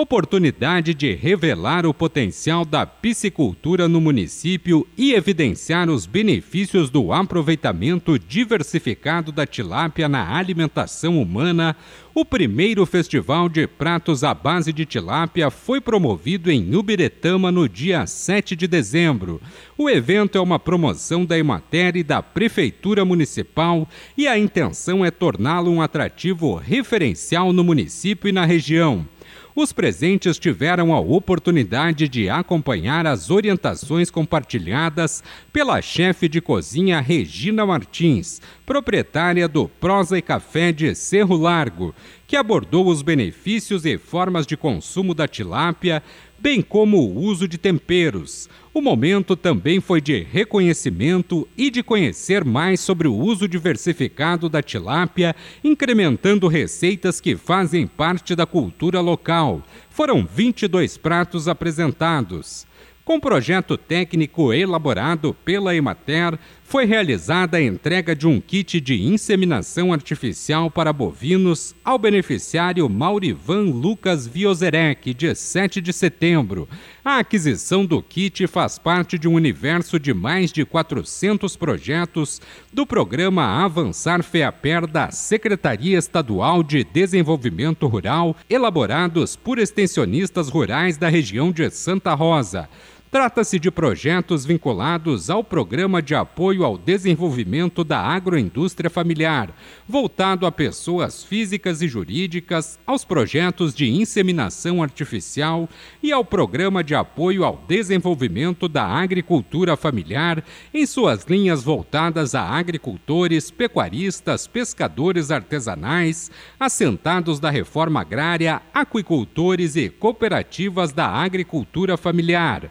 oportunidade de revelar o potencial da piscicultura no município e evidenciar os benefícios do aproveitamento diversificado da tilápia na alimentação humana. O primeiro festival de pratos à base de tilápia foi promovido em Ubiretama no dia 7 de dezembro. O evento é uma promoção da Emater e da Prefeitura Municipal e a intenção é torná-lo um atrativo referencial no município e na região os presentes tiveram a oportunidade de acompanhar as orientações compartilhadas pela chefe de cozinha Regina Martins, proprietária do Prosa e Café de Cerro Largo, que abordou os benefícios e formas de consumo da tilápia, bem como o uso de temperos. O momento também foi de reconhecimento e de conhecer mais sobre o uso diversificado da tilápia, incrementando receitas que fazem parte da cultura local. Foram 22 pratos apresentados. Com projeto técnico elaborado pela Emater, foi realizada a entrega de um kit de inseminação artificial para bovinos ao beneficiário Maurivan Lucas Viozerec, de 7 de setembro. A aquisição do kit faz parte de um universo de mais de 400 projetos do programa Avançar FEAPER da Secretaria Estadual de Desenvolvimento Rural, elaborados por extensionistas rurais da região de Santa Rosa. Trata-se de projetos vinculados ao Programa de Apoio ao Desenvolvimento da Agroindústria Familiar, voltado a pessoas físicas e jurídicas, aos projetos de inseminação artificial e ao Programa de Apoio ao Desenvolvimento da Agricultura Familiar, em suas linhas voltadas a agricultores, pecuaristas, pescadores artesanais, assentados da reforma agrária, aquicultores e cooperativas da agricultura familiar.